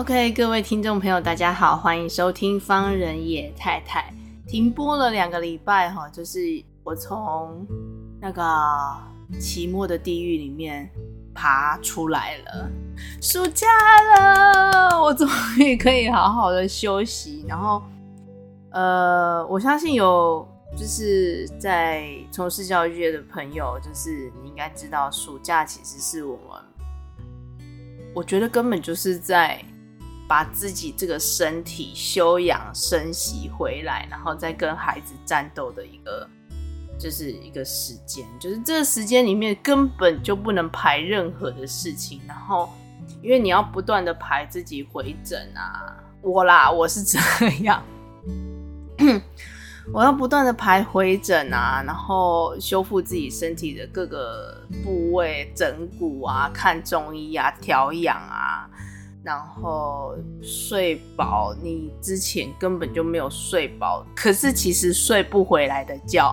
OK，各位听众朋友，大家好，欢迎收听方人野太太。停播了两个礼拜哈，就是我从那个期末的地狱里面爬出来了，暑假了，我终于可以好好的休息。然后，呃，我相信有就是在从事教育界的朋友，就是你应该知道，暑假其实是我们，我觉得根本就是在。把自己这个身体休养生息回来，然后再跟孩子战斗的一个，就是一个时间，就是这个时间里面根本就不能排任何的事情，然后因为你要不断的排自己回诊啊，我啦，我是这样，我要不断的排回诊啊，然后修复自己身体的各个部位，整骨啊，看中医啊，调养啊。然后睡饱，你之前根本就没有睡饱，可是其实睡不回来的觉，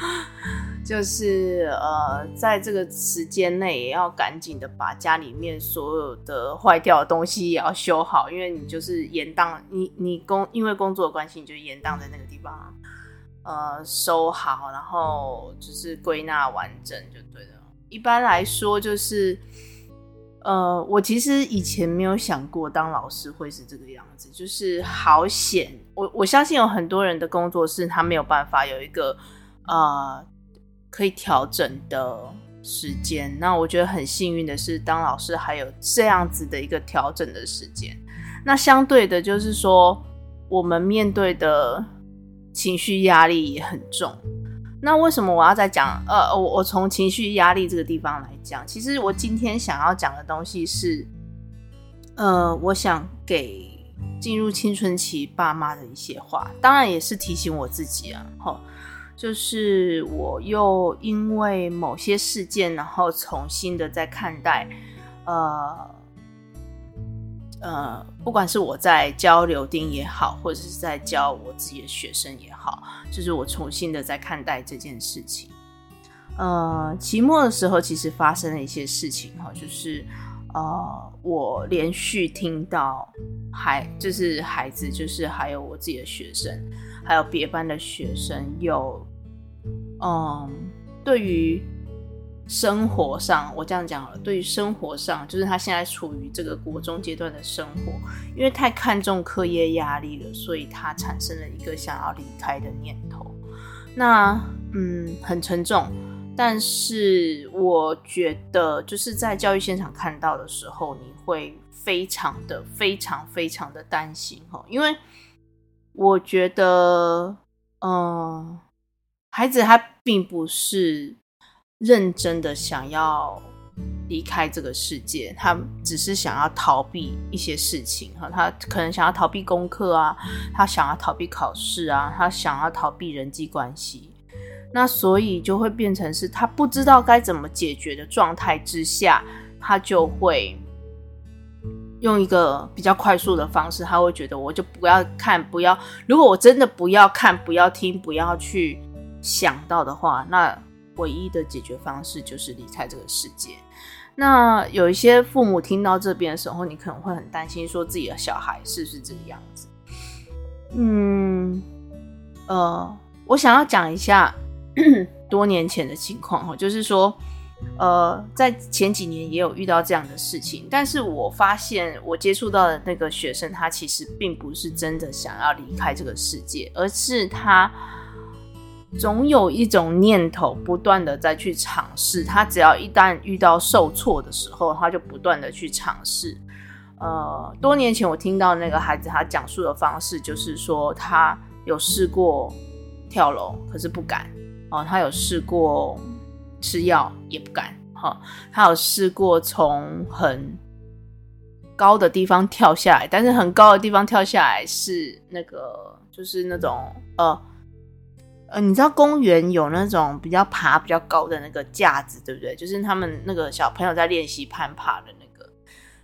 就是呃，在这个时间内也要赶紧的把家里面所有的坏掉的东西也要修好，因为你就是延宕，你你工因为工作的关系，你就延宕在那个地方，呃，收好，然后就是归纳完整就对了。一般来说就是。呃，我其实以前没有想过当老师会是这个样子，就是好险。我我相信有很多人的工作是他没有办法有一个呃可以调整的时间。那我觉得很幸运的是，当老师还有这样子的一个调整的时间。那相对的，就是说我们面对的情绪压力也很重。那为什么我要再讲？呃，我我从情绪压力这个地方来讲，其实我今天想要讲的东西是，呃，我想给进入青春期爸妈的一些话，当然也是提醒我自己啊。齁，就是我又因为某些事件，然后重新的在看待，呃。呃，不管是我在教柳丁也好，或者是在教我自己的学生也好，就是我重新的在看待这件事情。呃，期末的时候其实发生了一些事情哈，就是呃，我连续听到孩，就是孩子，就是还有我自己的学生，还有别班的学生有，嗯、对于。生活上，我这样讲了。对于生活上，就是他现在处于这个国中阶段的生活，因为太看重课业压力了，所以他产生了一个想要离开的念头。那，嗯，很沉重。但是我觉得，就是在教育现场看到的时候，你会非常的、非常、非常的担心哈，因为我觉得，嗯，孩子他并不是。认真的想要离开这个世界，他只是想要逃避一些事情哈，他可能想要逃避功课啊，他想要逃避考试啊，他想要逃避人际关系，那所以就会变成是他不知道该怎么解决的状态之下，他就会用一个比较快速的方式，他会觉得我就不要看，不要，如果我真的不要看，不要听，不要去想到的话，那。唯一的解决方式就是离开这个世界。那有一些父母听到这边的时候，你可能会很担心，说自己的小孩是不是这个样子？嗯，呃，我想要讲一下 多年前的情况哈，就是说，呃，在前几年也有遇到这样的事情，但是我发现我接触到的那个学生，他其实并不是真的想要离开这个世界，而是他。总有一种念头不断的在去尝试，他只要一旦遇到受挫的时候，他就不断的去尝试。呃，多年前我听到那个孩子他讲述的方式，就是说他有试过跳楼，可是不敢。哦，他有试过吃药也不敢。哈，他有试过从很高的地方跳下来，但是很高的地方跳下来是那个，就是那种呃呃，你知道公园有那种比较爬比较高的那个架子，对不对？就是他们那个小朋友在练习攀爬的那个，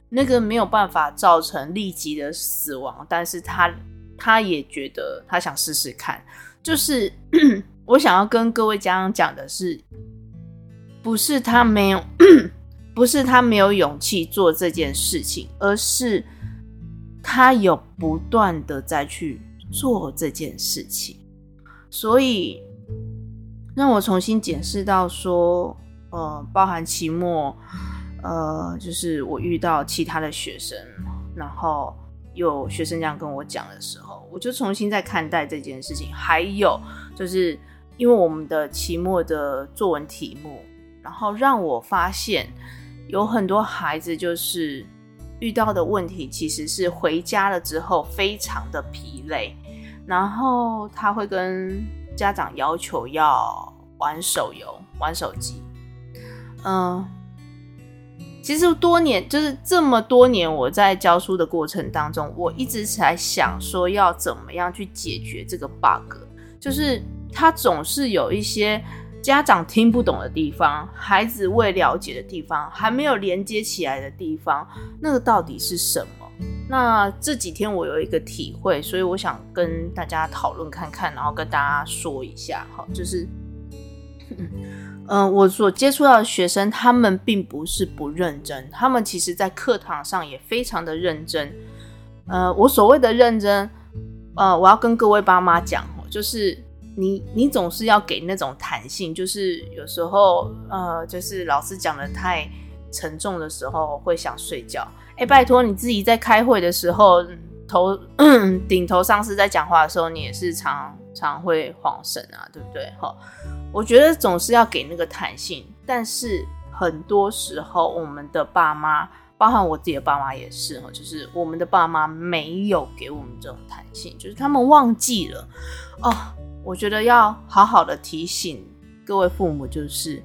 那个没有办法造成立即的死亡，但是他他也觉得他想试试看，就是 我想要跟各位家长讲的是。不是他没有，不是他没有勇气做这件事情，而是他有不断的在去做这件事情，所以让我重新检视到说，呃，包含期末，呃，就是我遇到其他的学生，然后有学生这样跟我讲的时候，我就重新再看待这件事情。还有就是因为我们的期末的作文题目。然后让我发现，有很多孩子就是遇到的问题，其实是回家了之后非常的疲累，然后他会跟家长要求要玩手游、玩手机。嗯，其实多年就是这么多年，我在教书的过程当中，我一直在想说要怎么样去解决这个 bug，就是他总是有一些。家长听不懂的地方，孩子未了解的地方，还没有连接起来的地方，那个到底是什么？那这几天我有一个体会，所以我想跟大家讨论看看，然后跟大家说一下，哈，就是，嗯、我所接触到的学生，他们并不是不认真，他们其实在课堂上也非常的认真。呃，我所谓的认真，呃，我要跟各位爸妈讲，就是。你你总是要给那种弹性，就是有时候呃，就是老师讲的太沉重的时候会想睡觉。拜托你自己在开会的时候，头顶头上司在讲话的时候，你也是常常会晃神啊，对不对？哈，我觉得总是要给那个弹性，但是很多时候我们的爸妈，包含我自己的爸妈也是哈，就是我们的爸妈没有给我们这种弹性，就是他们忘记了哦。我觉得要好好的提醒各位父母，就是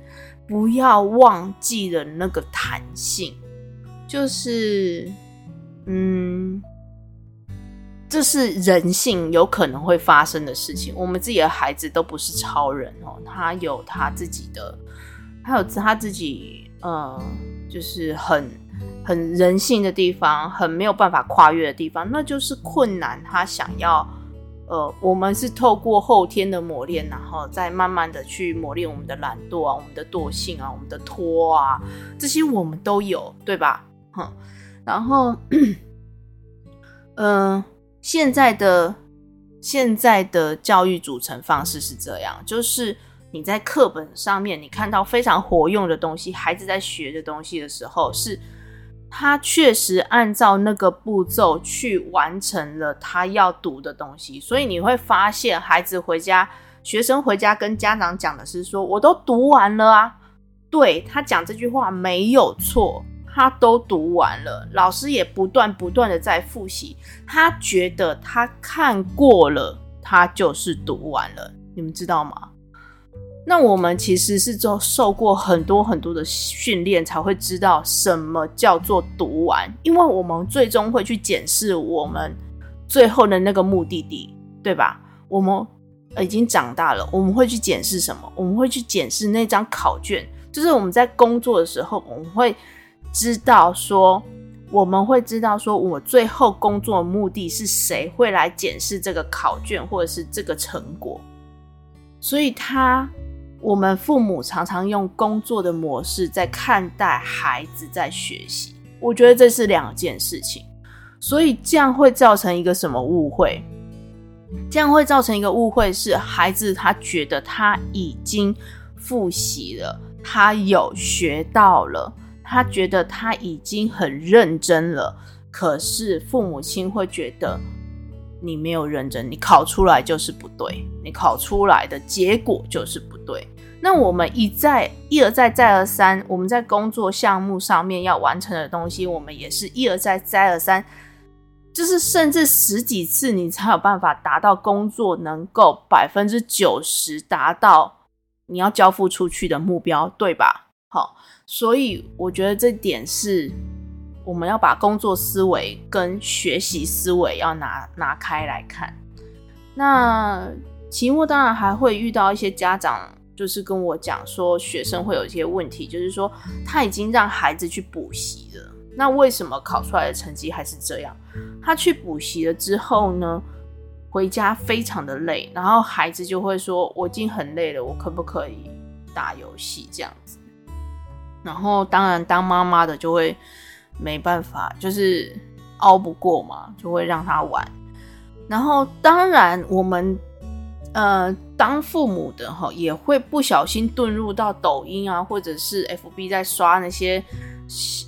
不要忘记了那个弹性，就是，嗯，这是人性有可能会发生的事情。我们自己的孩子都不是超人哦，他有他自己的，他有他自己，呃，就是很很人性的地方，很没有办法跨越的地方，那就是困难。他想要。呃，我们是透过后天的磨练，然后再慢慢的去磨练我们的懒惰啊，我们的惰性啊，我们的拖啊，这些我们都有，对吧？哼，然后，嗯、现在的现在的教育组成方式是这样，就是你在课本上面你看到非常活用的东西，孩子在学的东西的时候是。他确实按照那个步骤去完成了他要读的东西，所以你会发现，孩子回家，学生回家跟家长讲的是说：“我都读完了啊。”对，他讲这句话没有错，他都读完了，老师也不断不断的在复习，他觉得他看过了，他就是读完了，你们知道吗？那我们其实是受受过很多很多的训练，才会知道什么叫做读完，因为我们最终会去检视我们最后的那个目的地，对吧？我们已经长大了，我们会去检视什么？我们会去检视那张考卷，就是我们在工作的时候，我们会知道说，我们会知道说我最后工作的目的是谁会来检视这个考卷或者是这个成果，所以他。我们父母常常用工作的模式在看待孩子在学习，我觉得这是两件事情，所以这样会造成一个什么误会？这样会造成一个误会是孩子他觉得他已经复习了，他有学到了，他觉得他已经很认真了，可是父母亲会觉得。你没有认真，你考出来就是不对，你考出来的结果就是不对。那我们一再一而再再而三，我们在工作项目上面要完成的东西，我们也是一而再再而三，就是甚至十几次，你才有办法达到工作能够百分之九十达到你要交付出去的目标，对吧？好，所以我觉得这点是我们要把工作思维跟学习思维要拿拿开来看。那期末当然还会遇到一些家长，就是跟我讲说，学生会有一些问题，就是说他已经让孩子去补习了，那为什么考出来的成绩还是这样？他去补习了之后呢，回家非常的累，然后孩子就会说：“我已经很累了，我可不可以打游戏？”这样子。然后当然当妈妈的就会没办法，就是熬不过嘛，就会让他玩。然后当然我们呃当父母的哈也会不小心遁入到抖音啊，或者是 FB 在刷那些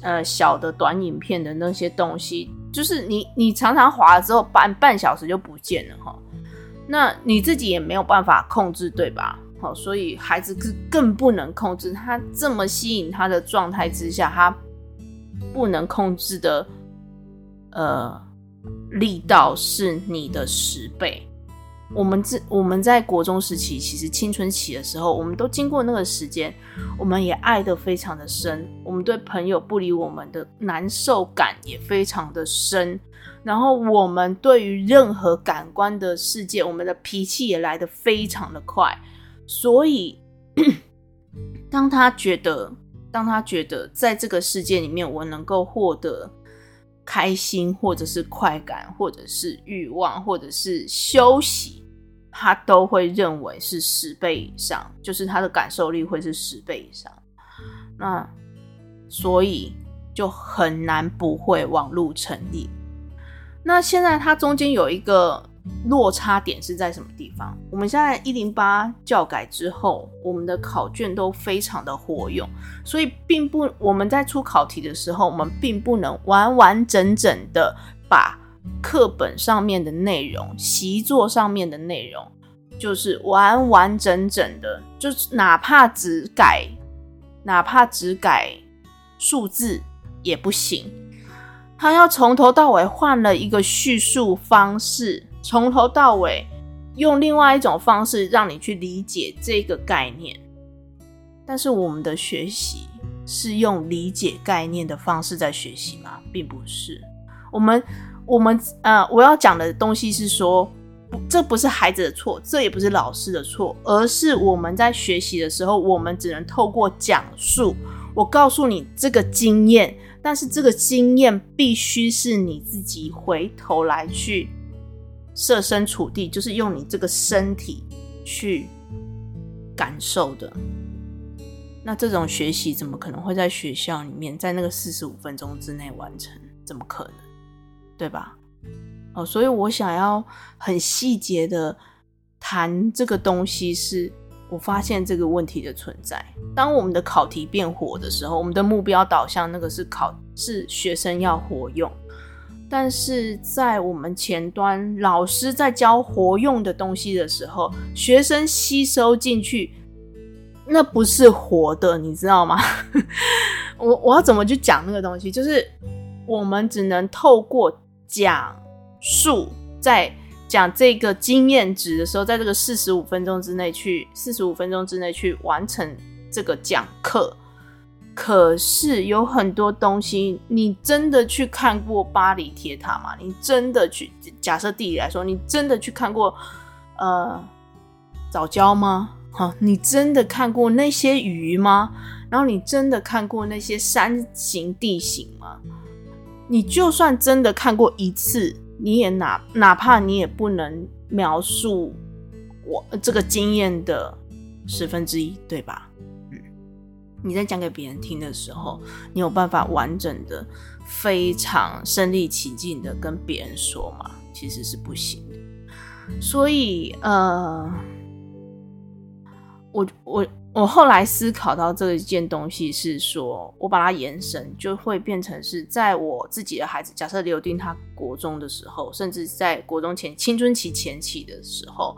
呃小的短影片的那些东西。就是你，你常常滑了之后半半小时就不见了哈，那你自己也没有办法控制，对吧？好，所以孩子更更不能控制，他这么吸引他的状态之下，他不能控制的，呃，力道是你的十倍。我们这我们在国中时期，其实青春期的时候，我们都经过那个时间，我们也爱得非常的深，我们对朋友不理我们的难受感也非常的深，然后我们对于任何感官的世界，我们的脾气也来得非常的快，所以 当他觉得，当他觉得在这个世界里面，我能够获得。开心，或者是快感，或者是欲望，或者是休息，他都会认为是十倍以上，就是他的感受力会是十倍以上。那所以就很难不会网路成立。那现在它中间有一个。落差点是在什么地方？我们现在一零八教改之后，我们的考卷都非常的活用，所以并不我们在出考题的时候，我们并不能完完整整的把课本上面的内容、习作上面的内容，就是完完整整的，就是哪怕只改，哪怕只改数字也不行，他要从头到尾换了一个叙述方式。从头到尾用另外一种方式让你去理解这个概念，但是我们的学习是用理解概念的方式在学习吗？并不是。我们我们呃，我要讲的东西是说，这不是孩子的错，这也不是老师的错，而是我们在学习的时候，我们只能透过讲述，我告诉你这个经验，但是这个经验必须是你自己回头来去。设身处地，就是用你这个身体去感受的。那这种学习怎么可能会在学校里面，在那个四十五分钟之内完成？怎么可能？对吧？哦，所以我想要很细节的谈这个东西，是我发现这个问题的存在。当我们的考题变活的时候，我们的目标导向那个是考，是学生要活用。但是在我们前端，老师在教活用的东西的时候，学生吸收进去，那不是活的，你知道吗？我我要怎么去讲那个东西？就是我们只能透过讲述，在讲这个经验值的时候，在这个四十五分钟之内去，四十五分钟之内去完成这个讲课。可是有很多东西，你真的去看过巴黎铁塔吗？你真的去假设地理来说，你真的去看过呃早教吗？哈，你真的看过那些鱼吗？然后你真的看过那些山形地形吗？你就算真的看过一次，你也哪哪怕你也不能描述我这个经验的十分之一，对吧？你在讲给别人听的时候，你有办法完整的、非常身临其境的跟别人说吗？其实是不行的。所以，呃，我我我后来思考到这一件东西是说，我把它延伸，就会变成是在我自己的孩子，假设刘丁他国中的时候，甚至在国中前青春期前期的时候。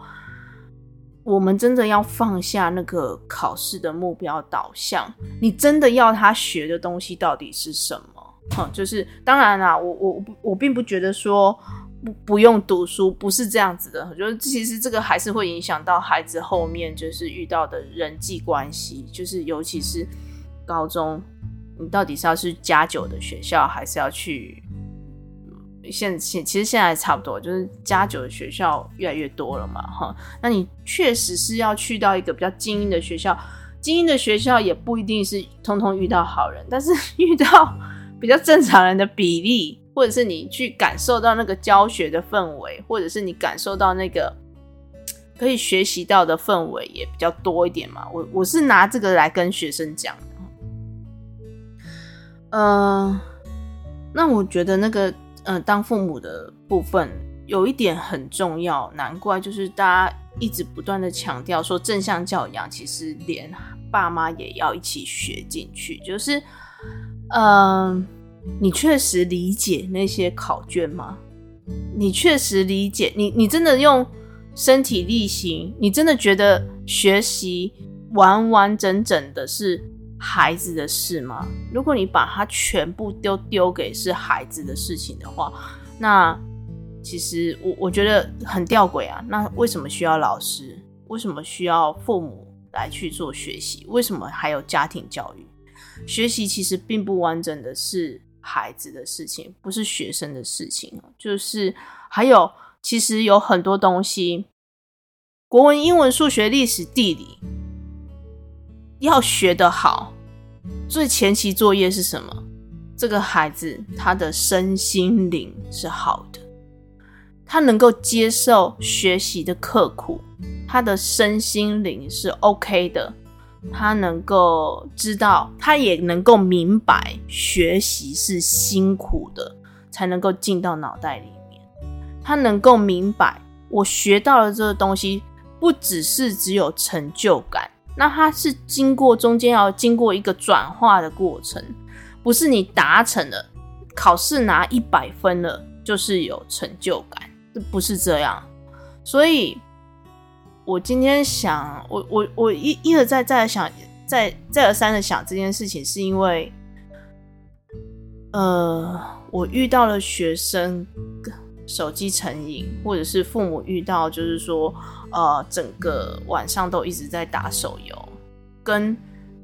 我们真的要放下那个考试的目标导向，你真的要他学的东西到底是什么？哈，就是当然啦，我我我并不觉得说不不用读书不是这样子的，我觉得其实这个还是会影响到孩子后面就是遇到的人际关系，就是尤其是高中，你到底是要去加九的学校，还是要去？现现其实现在差不多，就是加九的学校越来越多了嘛，哈。那你确实是要去到一个比较精英的学校，精英的学校也不一定是通通遇到好人，但是 遇到比较正常人的比例，或者是你去感受到那个教学的氛围，或者是你感受到那个可以学习到的氛围也比较多一点嘛。我我是拿这个来跟学生讲的，嗯、呃，那我觉得那个。嗯、当父母的部分有一点很重要，难怪就是大家一直不断的强调说正向教养，其实连爸妈也要一起学进去。就是，嗯、你确实理解那些考卷吗？你确实理解？你你真的用身体力行？你真的觉得学习完完整整的是？孩子的事吗？如果你把它全部丢丢给是孩子的事情的话，那其实我我觉得很吊诡啊。那为什么需要老师？为什么需要父母来去做学习？为什么还有家庭教育？学习其实并不完整的是孩子的事情，不是学生的事情。就是还有，其实有很多东西，国文、英文、数学、历史、地理。要学得好，最前期作业是什么？这个孩子他的身心灵是好的，他能够接受学习的刻苦，他的身心灵是 OK 的，他能够知道，他也能够明白学习是辛苦的，才能够进到脑袋里面。他能够明白，我学到了这个东西，不只是只有成就感。那它是经过中间要经过一个转化的过程，不是你达成了考试拿一百分了就是有成就感，不是这样。所以，我今天想，我我我一一而再再而想，再再而三的想这件事情，是因为，呃，我遇到了学生。手机成瘾，或者是父母遇到就是说，呃，整个晚上都一直在打手游，跟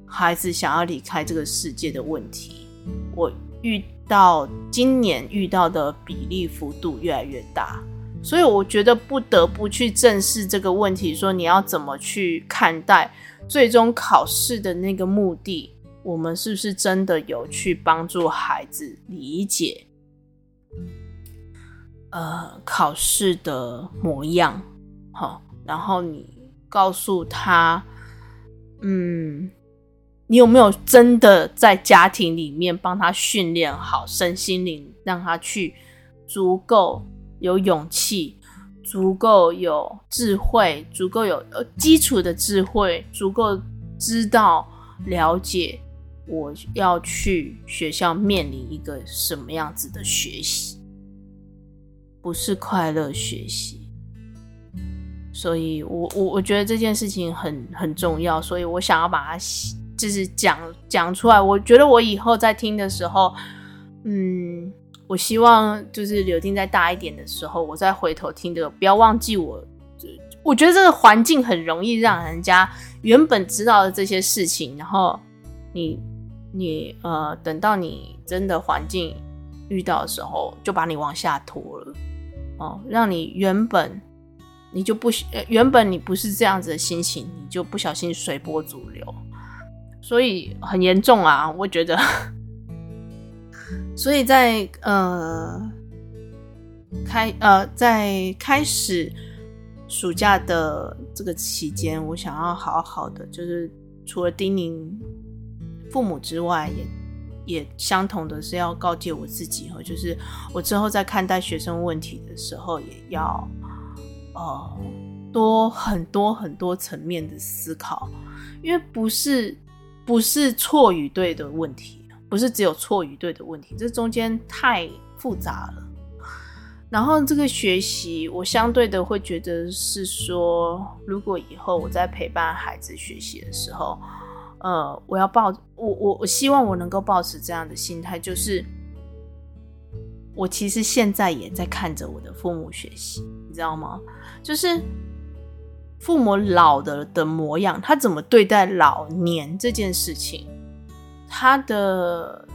孩子想要离开这个世界的问题，我遇到今年遇到的比例幅度越来越大，所以我觉得不得不去正视这个问题，说你要怎么去看待最终考试的那个目的，我们是不是真的有去帮助孩子理解？呃，考试的模样，好，然后你告诉他，嗯，你有没有真的在家庭里面帮他训练好身心灵，让他去足够有勇气，足够有智慧，足够有基础的智慧，足够知道了解我要去学校面临一个什么样子的学习。不是快乐学习，所以我我我觉得这件事情很很重要，所以我想要把它就是讲讲出来。我觉得我以后在听的时候，嗯，我希望就是柳丁再大一点的时候，我再回头听这个，不要忘记我。我觉得这个环境很容易让人家原本知道的这些事情，然后你你呃，等到你真的环境遇到的时候，就把你往下拖了。哦，让你原本你就不原本你不是这样子的心情，你就不小心随波逐流，所以很严重啊，我觉得。所以在呃开呃在开始暑假的这个期间，我想要好好的，就是除了叮咛父母之外，也。也相同的是要告诫我自己哈，就是我之后在看待学生问题的时候，也要呃多很多很多层面的思考，因为不是不是错与对的问题，不是只有错与对的问题，这中间太复杂了。然后这个学习，我相对的会觉得是说，如果以后我在陪伴孩子学习的时候。呃，我要抱我我我希望我能够保持这样的心态，就是我其实现在也在看着我的父母学习，你知道吗？就是父母老的的模样，他怎么对待老年这件事情，他的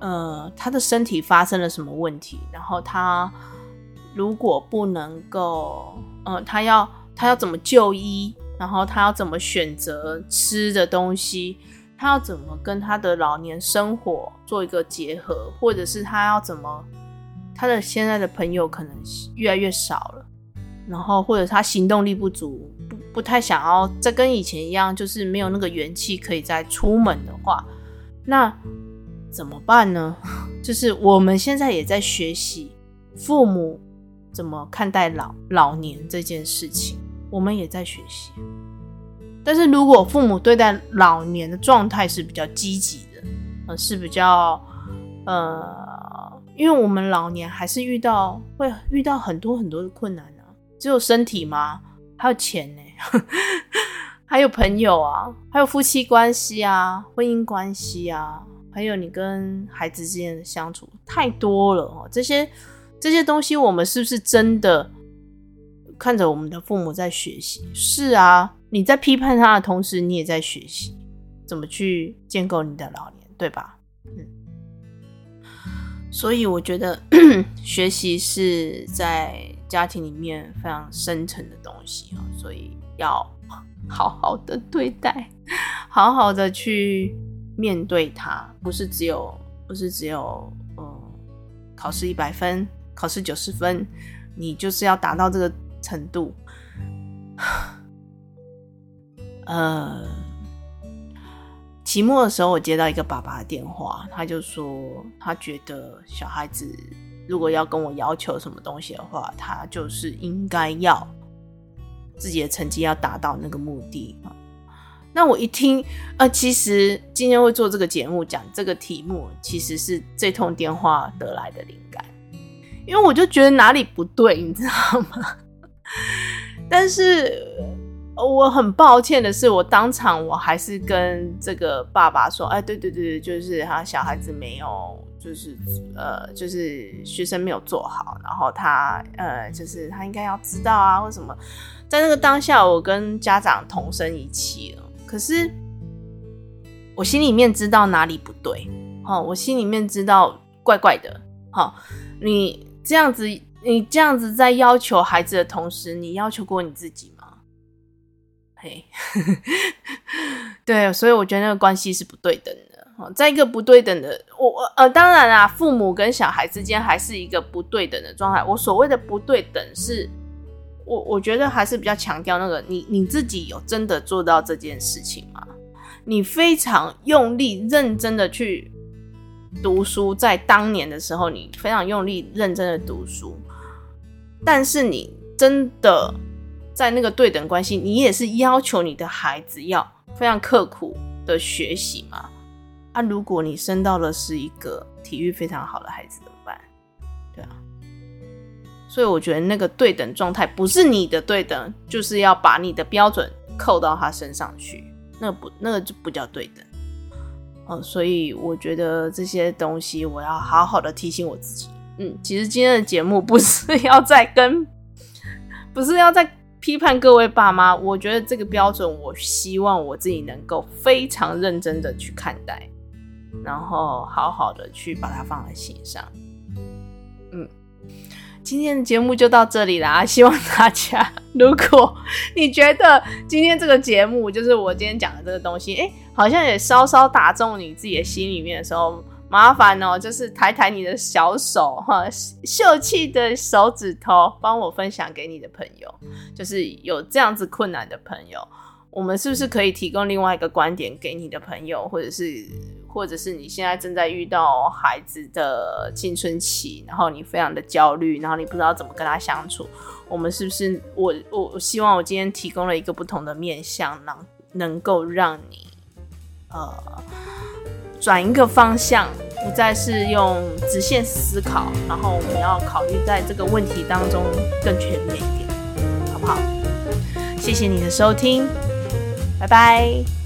呃他的身体发生了什么问题，然后他如果不能够，呃，他要他要怎么就医，然后他要怎么选择吃的东西，他要怎么跟他的老年生活做一个结合，或者是他要怎么，他的现在的朋友可能越来越少了，然后或者他行动力不足。不不太想要再跟以前一样，就是没有那个元气可以再出门的话，那怎么办呢？就是我们现在也在学习父母怎么看待老老年这件事情，我们也在学习。但是如果父母对待老年的状态是比较积极的，呃，是比较呃，因为我们老年还是遇到会遇到很多很多的困难呢，只有身体吗？还有钱呢？还有朋友啊，还有夫妻关系啊，婚姻关系啊，还有你跟孩子之间的相处，太多了哦。这些这些东西，我们是不是真的看着我们的父母在学习？是啊，你在批判他的同时，你也在学习怎么去建构你的老年，对吧？嗯。所以我觉得 学习是在家庭里面非常深层的东西，所以。要好好的对待，好好的去面对它，不是只有，不是只有，嗯，考试一百分，考试九十分，你就是要达到这个程度。呃，期末的时候，我接到一个爸爸的电话，他就说，他觉得小孩子如果要跟我要求什么东西的话，他就是应该要。自己的成绩要达到那个目的啊，那我一听，呃，其实今天会做这个节目讲这个题目，其实是这通电话得来的灵感，因为我就觉得哪里不对，你知道吗？但是我很抱歉的是，我当场我还是跟这个爸爸说，哎，对对对，就是他小孩子没有。就是呃，就是学生没有做好，然后他呃，就是他应该要知道啊，或什么，在那个当下，我跟家长同声一气了。可是我心里面知道哪里不对，哦，我心里面知道怪怪的。好，哦，你这样子，你这样子在要求孩子的同时，你要求过你自己吗？嘿，对，所以我觉得那个关系是不对等在一个不对等的我呃，当然啦，父母跟小孩之间还是一个不对等的状态。我所谓的不对等是，我我觉得还是比较强调那个你你自己有真的做到这件事情吗？你非常用力认真的去读书，在当年的时候，你非常用力认真的读书，但是你真的在那个对等关系，你也是要求你的孩子要非常刻苦的学习吗？啊，如果你生到了是一个体育非常好的孩子怎么办？对啊，所以我觉得那个对等状态不是你的对等，就是要把你的标准扣到他身上去，那不，那个就不叫对等。哦，所以我觉得这些东西我要好好的提醒我自己。嗯，其实今天的节目不是 要再跟，不是要再批判各位爸妈，我觉得这个标准，我希望我自己能够非常认真的去看待。然后好好的去把它放在心上。嗯，今天的节目就到这里啦。希望大家，如果你觉得今天这个节目就是我今天讲的这个东西，哎，好像也稍稍打中你自己的心里面的时候，麻烦哦，就是抬抬你的小手哈，秀气的手指头，帮我分享给你的朋友，就是有这样子困难的朋友。我们是不是可以提供另外一个观点给你的朋友，或者是，或者是你现在正在遇到孩子的青春期，然后你非常的焦虑，然后你不知道怎么跟他相处。我们是不是我我希望我今天提供了一个不同的面向，能能够让你呃转一个方向，不再是用直线思考，然后我们要考虑在这个问题当中更全面一点，好不好？谢谢你的收听。拜拜。